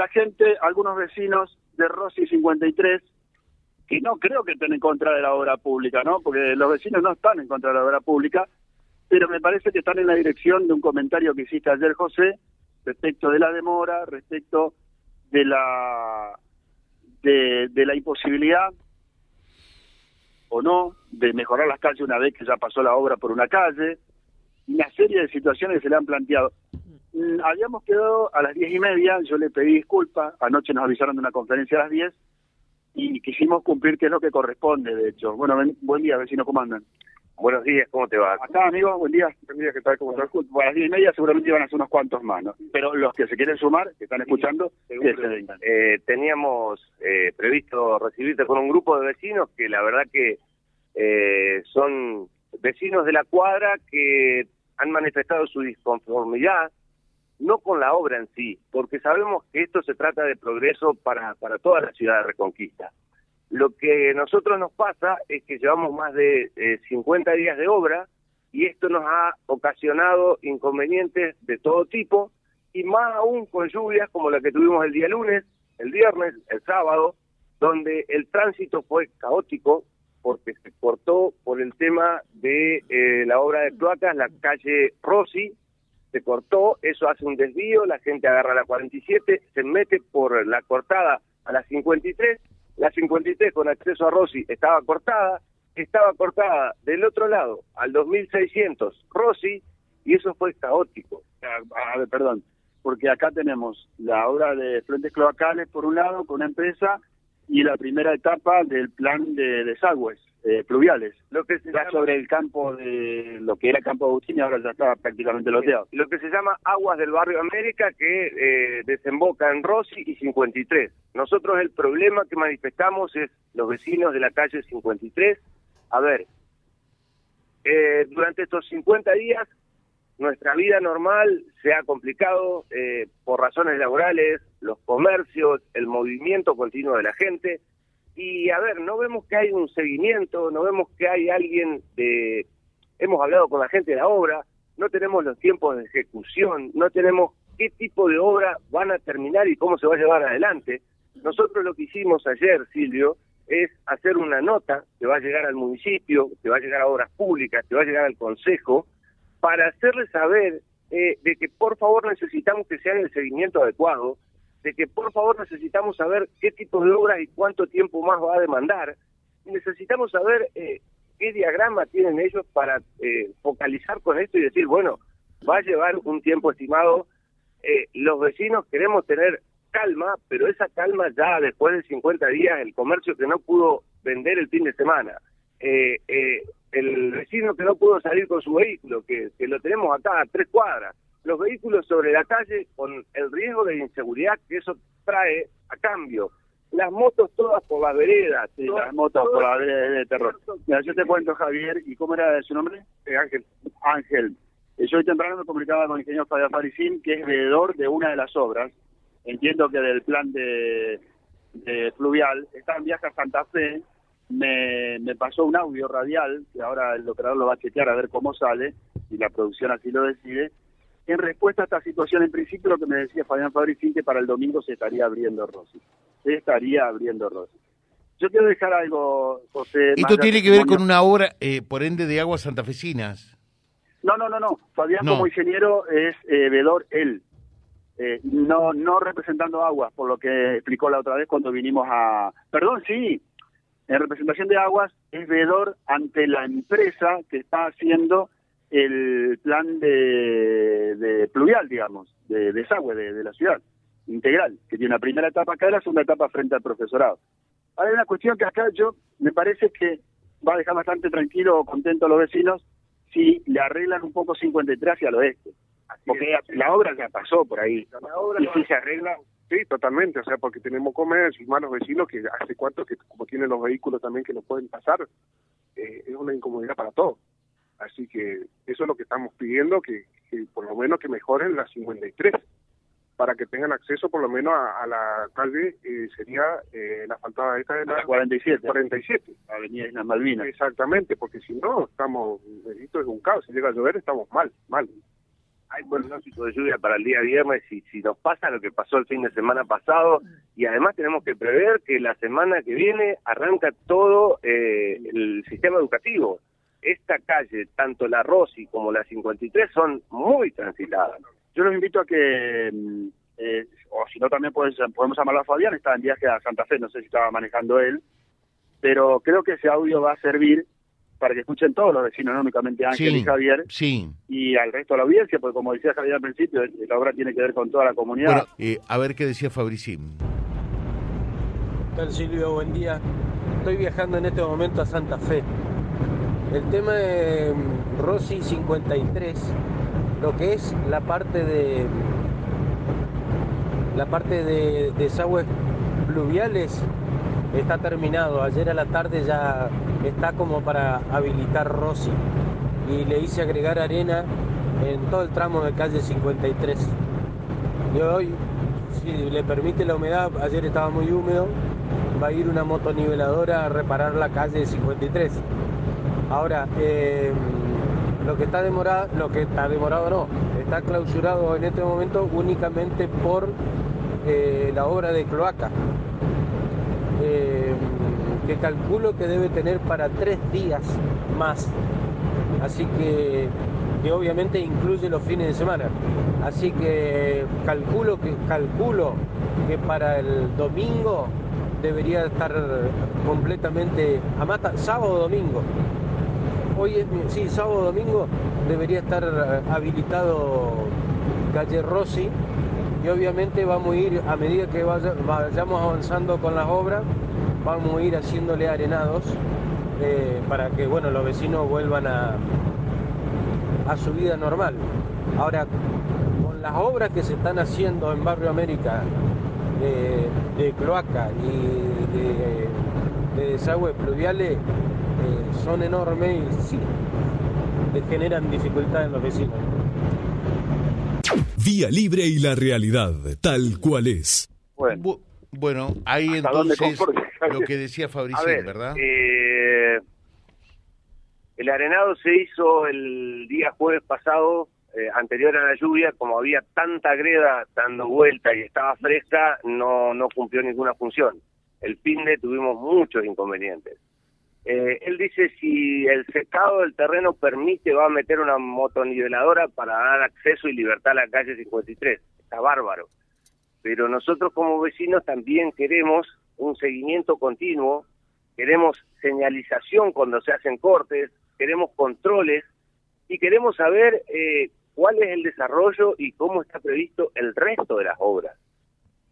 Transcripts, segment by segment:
la gente, algunos vecinos de Rossi 53, que no creo que estén en contra de la obra pública, ¿no? Porque los vecinos no están en contra de la obra pública, pero me parece que están en la dirección de un comentario que hiciste ayer, José, respecto de la demora, respecto de la de, de la imposibilidad o no de mejorar las calles una vez que ya pasó la obra por una calle, una serie de situaciones que se le han planteado. Mm, Habíamos quedado a las diez y media, yo le pedí disculpas, anoche nos avisaron de una conferencia a las diez y quisimos cumplir que es lo que corresponde, de hecho. Bueno, ven- buen día, vecino, ¿cómo andan? Buenos días, ¿cómo te va? Acá, amigo, buen día. Buen día, ¿qué tal? ¿Cómo estás? A las diez y media seguramente iban a ser unos cuantos más, ¿no? Pero los que se quieren sumar, que están escuchando, que se vengan. Eh, teníamos eh, previsto recibirte con un grupo de vecinos que la verdad que eh, son vecinos de la cuadra que han manifestado su disconformidad, no con la obra en sí, porque sabemos que esto se trata de progreso para, para toda la ciudad de Reconquista. Lo que a nosotros nos pasa es que llevamos más de eh, 50 días de obra y esto nos ha ocasionado inconvenientes de todo tipo y más aún con lluvias como la que tuvimos el día lunes, el viernes, el sábado, donde el tránsito fue caótico porque se cortó por el tema de eh, la obra de cloacas, la calle Rossi, se cortó, eso hace un desvío, la gente agarra la 47, se mete por la cortada a la 53, la 53 con acceso a Rossi estaba cortada, estaba cortada del otro lado al 2600 Rossi y eso fue caótico. A, ver, perdón, porque acá tenemos la obra de frentes cloacales por un lado con una empresa y la primera etapa del plan de desagües eh, pluviales. Lo que se Ya llama- sobre el campo de lo que era Campo Agustín y ahora ya está prácticamente loteado. lo que se llama Aguas del Barrio América, que eh, desemboca en Rossi y 53. Nosotros el problema que manifestamos es los vecinos de la calle 53. A ver, eh, durante estos 50 días nuestra vida normal se ha complicado eh, por razones laborales, los comercios, el movimiento continuo de la gente. Y a ver, no vemos que hay un seguimiento, no vemos que hay alguien de... Hemos hablado con la gente de la obra, no tenemos los tiempos de ejecución, no tenemos qué tipo de obra van a terminar y cómo se va a llevar adelante. Nosotros lo que hicimos ayer, Silvio, es hacer una nota que va a llegar al municipio, que va a llegar a obras públicas, que va a llegar al consejo, para hacerles saber eh, de que por favor necesitamos que se haga el seguimiento adecuado, de que por favor necesitamos saber qué tipo de obras y cuánto tiempo más va a demandar, necesitamos saber eh, qué diagrama tienen ellos para eh, focalizar con esto y decir, bueno, va a llevar un tiempo estimado, eh, los vecinos queremos tener calma, pero esa calma ya después de 50 días, el comercio que no pudo vender el fin de semana, eh, eh, el vecino que no pudo salir con su vehículo, que, que lo tenemos acá a tres cuadras, los vehículos sobre la calle con el riesgo de inseguridad que eso trae a cambio, las motos todas por las veredas, Sí, todas- las motos por la vereda de terror. Mira, yo te cuento, Javier, ¿y cómo era su nombre? Ángel. Ángel. Eh, Yo hoy temprano me comunicaba con el ingeniero Fabián Faricín, que es veedor de una de las obras. Entiendo que del plan de, de fluvial. Está en viaje a Santa Fe. Me, me pasó un audio radial, que ahora el operador lo va a chequear a ver cómo sale, y la producción así lo decide. En respuesta a esta situación, en principio, lo que me decía Fabián Fabricín, que para el domingo se estaría abriendo Rossi. Se estaría abriendo Rossi. Yo quiero dejar algo, José. Esto tiene que ver con una obra, eh, por ende, de aguas santafesinas. No, no, no, no. Fabián No. como ingeniero es eh, vedor él. Eh, no, no representando aguas, por lo que explicó la otra vez cuando vinimos a... Perdón, sí. En representación de aguas es vedor ante la empresa que está haciendo el plan de, de pluvial, digamos, de desagüe de, de la ciudad, integral, que tiene una primera etapa acá y la segunda etapa frente al profesorado. Hay una cuestión que acá yo me parece que va a dejar bastante tranquilo o contento a los vecinos si le arreglan un poco 53 hacia el oeste. Porque la obra ya pasó por ahí. La obra y no- si se arregla, Sí, totalmente, o sea, porque tenemos comercio y malos vecinos que hace cuánto que como tienen los vehículos también que no pueden pasar, eh, es una incomodidad para todos. Así que eso es lo que estamos pidiendo, que, que por lo menos que mejoren las 53, para que tengan acceso por lo menos a, a la calle, eh, sería eh, la faltada esta de la la 47, 47. Avenida Islas Malvinas. Exactamente, porque si no, estamos, esto es un caos, si llega a llover estamos mal, mal. Hay pronóstico de lluvia para el día viernes y si nos pasa lo que pasó el fin de semana pasado y además tenemos que prever que la semana que viene arranca todo eh, el sistema educativo. Esta calle, tanto la Rossi como la 53, son muy transitadas. Yo los invito a que, mm, eh, o si no también podemos, podemos llamarlo a Fabián, está en viaje a Santa Fe, no sé si estaba manejando él, pero creo que ese audio va a servir para que escuchen todos los vecinos, no únicamente Ángel Sí, y Javier, Sí. y al resto de la audiencia, porque como decía Javier al principio, la obra tiene que ver con toda la comunidad. Bueno, eh, a ver qué decía Fabricín. ¿Qué tal Silvio? Buen día. Estoy viajando en este momento a Santa Fe. El tema de mm, Rossi 53, lo que es la parte de la parte de desagües pluviales está terminado. Ayer a la tarde ya está como para habilitar Rossi y le hice agregar arena en todo el tramo de calle 53. Y hoy, si le permite la humedad, ayer estaba muy húmedo, va a ir una motoniveladora a reparar la calle 53. Ahora, eh, lo que está demorado, lo que está demorado no, está clausurado en este momento únicamente por eh, la obra de cloaca, eh, que calculo que debe tener para tres días más. Así que, que obviamente incluye los fines de semana. Así que calculo que calculo que para el domingo debería estar completamente a mata, sábado domingo. Hoy es sí, sábado domingo debería estar eh, habilitado calle Rossi y obviamente vamos a ir a medida que vaya- vayamos avanzando con las obras, vamos a ir haciéndole arenados eh, para que bueno los vecinos vuelvan a, a su vida normal. Ahora, con las obras que se están haciendo en Barrio América de, de cloaca y de, de desagües pluviales eh, son enormes y sí, generan dificultades en los vecinos. Vía Libre y la realidad, tal cual es. Bueno, Bu- bueno, ahí ¿Hasta dónde entonces lo que decía ver, ¿verdad? eh, el arenado se hizo el día jueves pasado, eh, anterior a la lluvia, como había tanta greda dando vuelta y estaba fresca, no, no cumplió ninguna función. El fin de tuvimos muchos inconvenientes. Eh, él dice si el secado del terreno permite, va a meter una motoniveladora para dar acceso y libertad a la calle 53. Está bárbaro. Pero nosotros como vecinos también queremos un seguimiento continuo, queremos señalización cuando se hacen cortes, queremos controles y queremos saber eh, cuál es el desarrollo y cómo está previsto el resto de las obras.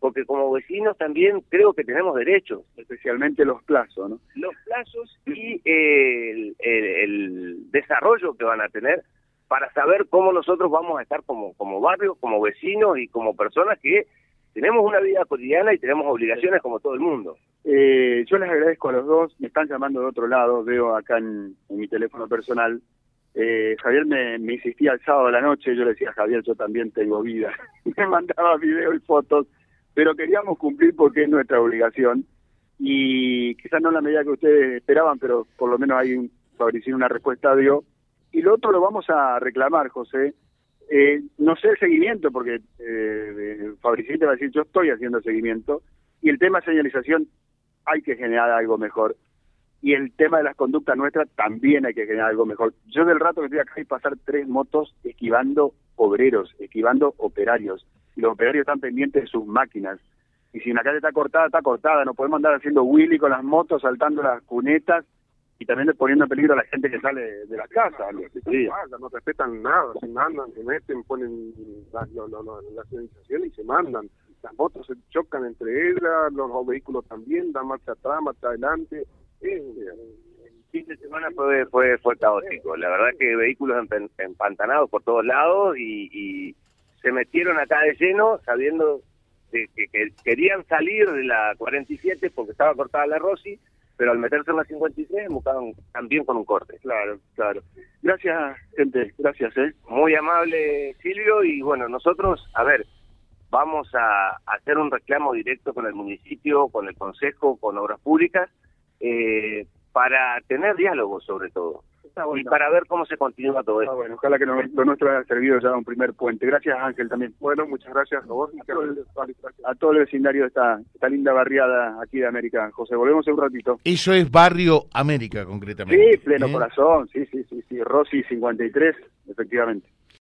Porque como vecinos también creo que tenemos derechos especialmente los plazos, ¿no? los plazos y eh, el, el- el desarrollo que van a tener para saber cómo nosotros vamos a estar como, como barrio, como vecinos y como personas que tenemos una vida cotidiana y tenemos obligaciones como todo el mundo. Eh, yo les agradezco a los dos, me están llamando de otro lado, veo acá en, en mi teléfono personal. Eh, Javier me, me insistía el sábado a la noche, yo le decía, Javier, yo también tengo vida. me mandaba videos y fotos, pero queríamos cumplir porque es nuestra obligación. Y quizás no en la medida que ustedes esperaban, pero por lo menos hay un, Fabricino una respuesta dio. Y lo otro lo vamos a reclamar, José. Eh, no sé el seguimiento, porque eh, Fabricino te va a decir, yo estoy haciendo seguimiento. Y el tema de señalización hay que generar algo mejor. Y el tema de las conductas nuestras también hay que generar algo mejor. Yo del rato que estoy acá hay pasar tres motos esquivando obreros, esquivando operarios. Y los operarios están pendientes de sus máquinas. Y si una calle está cortada, está cortada. No podemos andar haciendo Willy con las motos, saltando las cunetas y también poniendo en peligro a la gente que sale de las casas. Sí. Guarda, no respetan nada, se mandan, se meten, ponen la, lo- lo- lo- la señalización y se mandan. Las motos se chocan entre ellas, los vehículos también, dan marcha atrás, marcha adelante. Eh, El fin de semana fue, fue, fue caótico. La verdad que vehículos empantanados por todos lados y, y se metieron acá de lleno sabiendo que, que- que querían salir de la 47 porque estaba cortada la Rossi, pero al meterse en la 53 buscaban también con un corte. Claro, claro. Gracias, gente. Gracias, ¿eh? Muy amable Silvio y bueno, nosotros, a ver, vamos a hacer un reclamo directo con el municipio, con el consejo, con obras públicas, eh, para tener diálogo sobre todo. Y para ver cómo se continúa todo Ah, esto. bueno, ojalá que lo, lo nuestro haya servido ya un primer puente. Gracias Ángel también. Bueno, muchas gracias a vos. y. A todo el vecindario de esta, esta linda barriada aquí de América. José, volvemos en un ratito. Eso es Barrio América, concretamente. Sí, pleno ¿eh? corazón, sí, sí, sí, sí. Rossi 53, efectivamente.